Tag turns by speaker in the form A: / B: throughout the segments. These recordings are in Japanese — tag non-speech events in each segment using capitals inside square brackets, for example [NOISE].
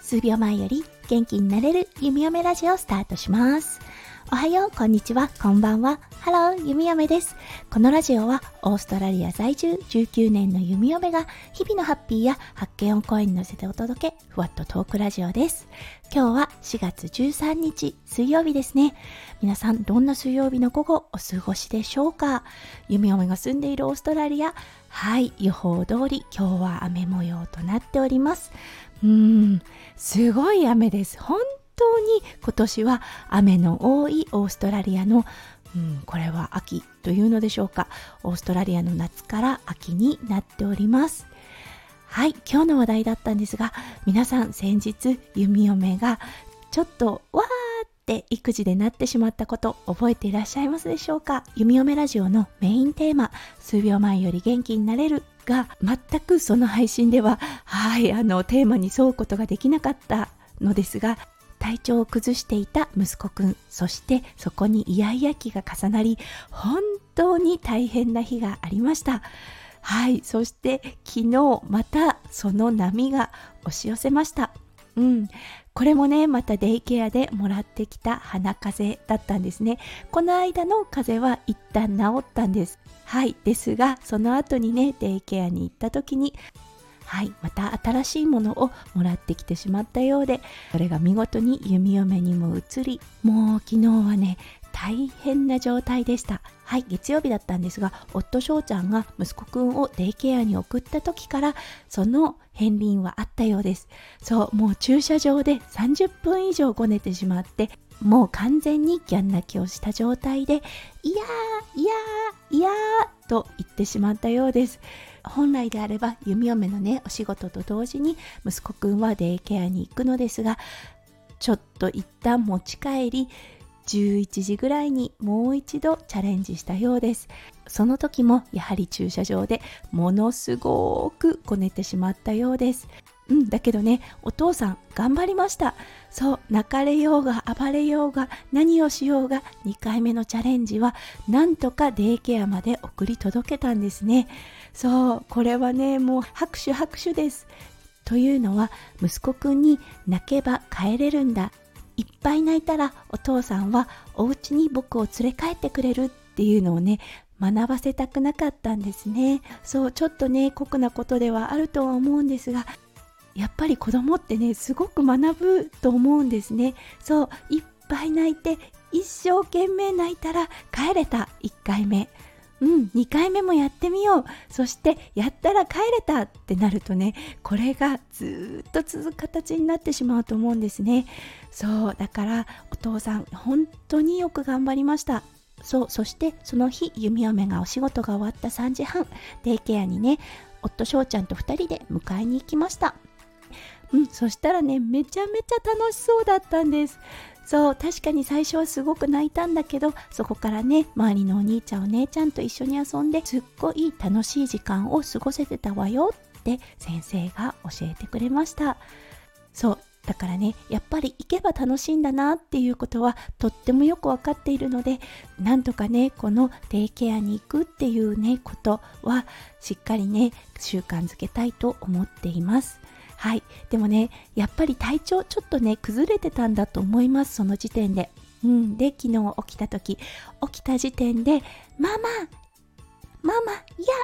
A: 数秒前より元気になれる弓嫁ラジオスタートします。おはよう、こんにちは、こんばんは。ハロー、弓嫁です。このラジオはオーストラリア在住19年の弓嫁が日々のハッピーや発見を声に乗せてお届け、ふわっとトークラジオです。今日は4月13日水曜日ですね。皆さん、どんな水曜日の午後お過ごしでしょうか？弓嫁が住んでいるオーストラリア、はい、予報通り今日は雨模様となっております。うーん、すごい雨です。本当に今年は雨の多いオーストラリアのうん、これは秋というのでしょうか。オーストラリアの夏から秋になっております。はい今日の話題だったんですが皆さん先日弓嫁がちょっとわーって育児でなってしまったこと覚えていらっしゃいますでしょうか？弓嫁ラジオのメインテーマ数秒前より元気になれるが全くその配信でははいあのテーマに沿うことができなかったのですが体調を崩していた息子くんそしてそこにイヤイヤ期が重なり本当に大変な日がありました。はいそして昨日またその波が押し寄せました。うん。これもねまたデイケアでもらってきた鼻風邪だったんですね。この間の風邪は一旦治ったんです。はいですがその後にねデイケアに行った時にはい。また新しいものをもらってきてしまったようでそれが見事に弓嫁にも移りもう昨日はね大変な状態でした。はい。月曜日だったんですが夫翔ちゃんが息子くんをデイケアに送った時からその片鱗はあったようです。そうもう駐車場で30分以上ごねてしまってもう完全にギャン泣きをした状態でいやーいやーいやーと言ってしまったようです。本来であれば弓嫁のねお仕事と同時に息子くんはデイケアに行くのですがちょっと一旦持ち帰り11時ぐらいにもう一度チャレンジしたようです。その時もやはり駐車場でものすごくこねてしまったようです。うんだけどねお父さん頑張りました。そう泣かれようが暴れようが何をしようが2回目のチャレンジはなんとかデイケアまで送り届けたんですね。そうこれはねもう拍手拍手です。というのは息子くんに泣けば帰れるんだ。いっぱい泣いたらお父さんはお家に僕を連れ帰ってくれるっていうのをね学ばせたくなかったんですね。そうちょっとね酷なことではあるとは思うんですがやっぱり子供ってねすごく学ぶと思うんですね。そういっぱい泣いて一生懸命泣いたら帰れた1回目。うん2回目もやってみよう。そしてやったら帰れたってなるとねこれがずっと続く形になってしまうと思うんですね。そうだからお父さん本当によく頑張りました。そうそしてその日弓嫁がお仕事が終わった3時半デイケアにね夫翔ちゃんと2人で迎えに行きました。うん、そしたらねめちゃめちゃ楽しそうだったんです。そう確かに最初はすごく泣いたんだけどそこからね周りのお兄ちゃんお姉ちゃんと一緒に遊んですっごい楽しい時間を過ごせてたわよって先生が教えてくれました。そうだからねやっぱり行けば楽しいんだなっていうことはとってもよく分かっているのでなんとかねこのデイケアに行くっていうねことはしっかりね習慣づけたいと思っています。はい。でもねやっぱり体調ちょっとね崩れてたんだと思いますその時点で。うん。で昨日起きた時起きた時点でママママいや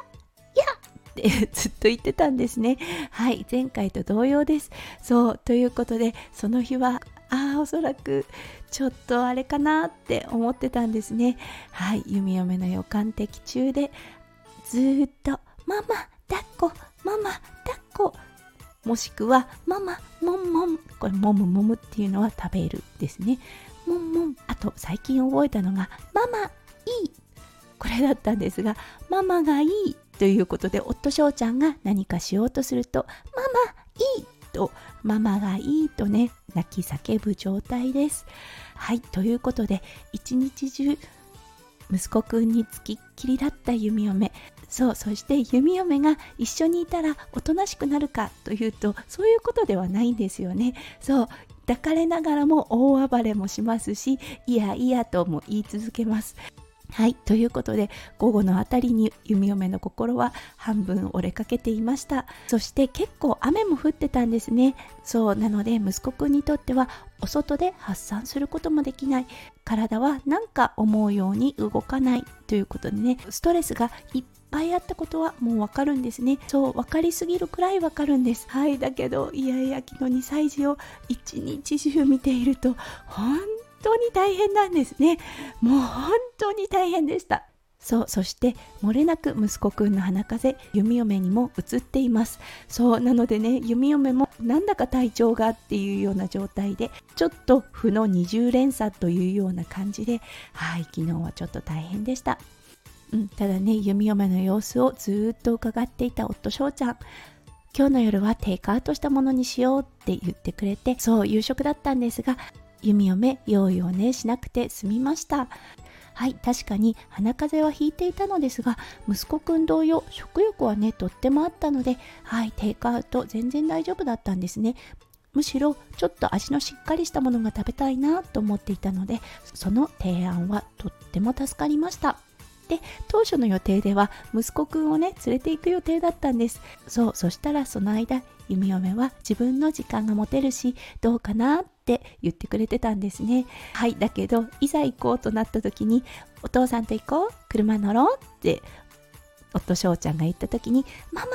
A: いやって [LAUGHS] ずっと言ってたんですね。はい。前回と同様です。そう。ということでその日はああおそらくちょっとあれかなって思ってたんですね。はい。弓嫁の予感的中でずっとママ抱っこママ抱っこもしくは、ママ、もんもん。これ、もむもむっていうのは食べるですね。もんもん。あと、最近覚えたのが、ママ、いい。これだったんですが、ママがいいということで、夫翔ちゃんが何かしようとすると、ママ、いいと、ママがいいとね、泣き叫ぶ状態です。はい、ということで、一日中、息子くんにつきっきりだった弓嫁そうそして弓嫁が一緒にいたらおとなしくなるかというとそういうことではないんですよねそう抱かれながらも大暴れもしますしいやいやとも言い続けますはい。ということで、午後のあたりに弓嫁の心は半分折れかけていました。そして結構雨も降ってたんですね。そう。なので、息子くんにとっては、お外で発散することもできない。体はなんか思うように動かないということでね、ストレスがいっぱいあったことはもうわかるんですね。そう、分かりすぎるくらいわかるんです。はい。だけど、いやいや、昨日2歳児を一日中見ていると、本当に大変なんですね。もう本当に大変でした。そう、そして漏れなく息子くんの鼻風邪、弓嫁にも移っています。そう、なのでね、弓嫁もなんだか体調がっていうような状態で、ちょっと負の二重連鎖というような感じで、はい、昨日はちょっと大変でした。うん、ただね、弓嫁の様子をずっと伺っていた夫翔ちゃん。今日の夜はテイクアウトしたものにしようって言ってくれて、そう、夕食だったんですが、弓嫁用意をねしなくて済みました。はい確かに鼻風邪はひいていたのですが息子くん同様食欲はねとってもあったのではいテイクアウト全然大丈夫だったんですね。むしろちょっと味のしっかりしたものが食べたいなと思っていたのでその提案はとっても助かりました。で当初の予定では息子くんをね連れて行く予定だったんです。そうそしたらその間弓嫁は自分の時間が持てるしどうかなって言ってくれてたんですね。はいだけどいざ行こうとなった時にお父さんと行こう車乗ろうって夫翔ちゃんが言った時にママい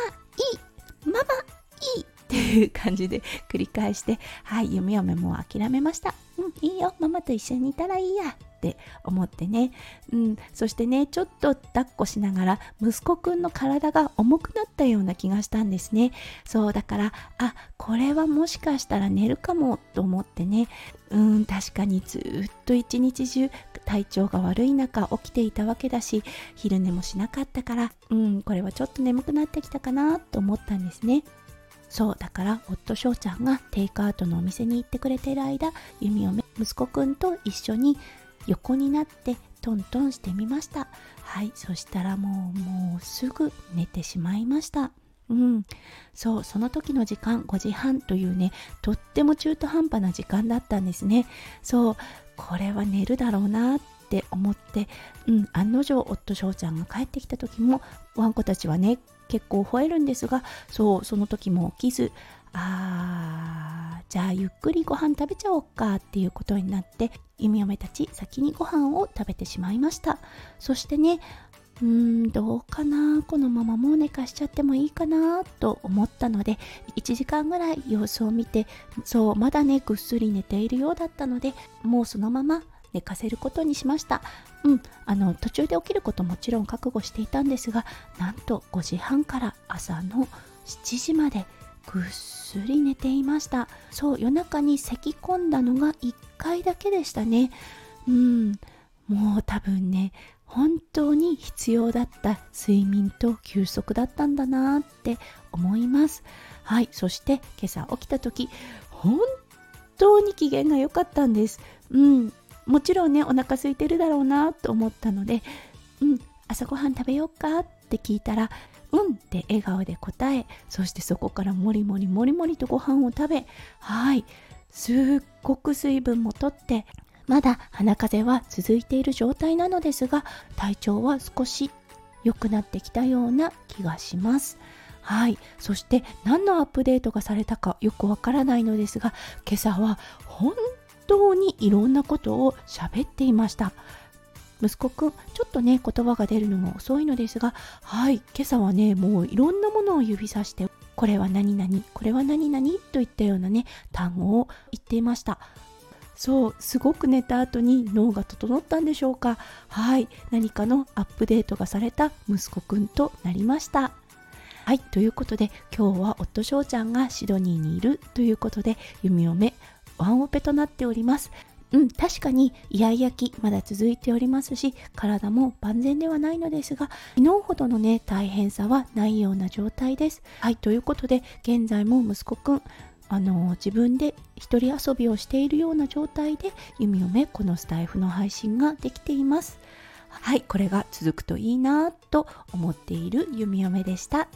A: いママいいっていう感じで繰り返してはい弓嫁も諦めました。うんいいよママと一緒にいたらいいや。って思ってね、うん、そしてねちょっと抱っこしながら息子くんの体が重くなったような気がしたんですね。そうだからあこれはもしかしたら寝るかもと思ってね。うん確かにずっと一日中体調が悪い中起きていたわけだし昼寝もしなかったからうんこれはちょっと眠くなってきたかなと思ったんですね。そうだから夫翔ちゃんがテイクアウトのお店に行ってくれている間弓嫁息子くんと一緒に横になってトントンしてみました。はいそしたらもうもうすぐ寝てしまいました。うん、そうその時の時間5時半というねとっても中途半端な時間だったんですね。そうこれは寝るだろうなって思ってうん案の定夫翔ちゃんが帰ってきた時もワンコたちはね結構吠えるんですがそうその時も起きずあーじゃあゆっくりご飯食べちゃおうかっていうことになって弓嫁たち先にご飯を食べてしまいました。そしてねうーんどうかなこのままもう寝かしちゃってもいいかなと思ったので1時間ぐらい様子を見てそうまだねぐっすり寝ているようだったのでもうそのまま寝かせることにしました。うんあの途中で起きることもちろん覚悟していたんですがなんと5時半から朝の7時までぐっすり寝ていました。そう夜中に咳き込んだのが1回だけでしたね。うん。もう多分ね本当に必要だった睡眠と休息だったんだなって思います。はい。そして今朝起きた時本当に機嫌が良かったんです。うん。もちろんねお腹空いてるだろうなと思ったのでうん。朝ごはん食べようかって聞いたらうんって笑顔で答えそしてそこからもりもりもりもりとご飯を食べはいすっごく水分もとってまだ鼻風邪は続いている状態なのですが体調は少し良くなってきたような気がします。はいそして何のアップデートがされたかよくわからないのですが今朝は本当にいろんなことを喋っていました。息子くんちょっとね言葉が出るのも遅いのですがはい今朝はねもういろんなものを指さしてこれは何々これは何々といったようなね単語を言っていました。そうすごく寝た後に脳が整ったんでしょうか。はい何かのアップデートがされた息子くんとなりました。はいということで今日は夫翔ちゃんがシドニーにいるということで弓嫁ワンオペとなっております。うん、確かにイヤイヤ期まだ続いておりますし体も万全ではないのですが昨日ほどのね大変さはないような状態です。はいということで現在も息子くんあの自分で一人遊びをしているような状態で弓嫁このスタイフの配信ができています。はいこれが続くといいなと思っている弓嫁でした。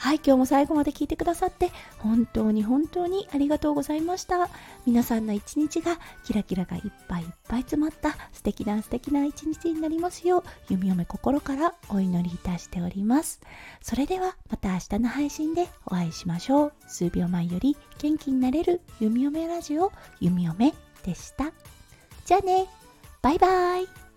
A: はい、今日も最後まで聞いてくださって本当に本当にありがとうございました。皆さんの一日がキラキラがいっぱいいっぱい詰まった素敵な素敵な一日になりますよう、弓嫁心からお祈りいたしております。それではまた明日の配信でお会いしましょう。数秒前より元気になれる弓嫁ラジオ弓嫁でした。じゃあね、バイバイ。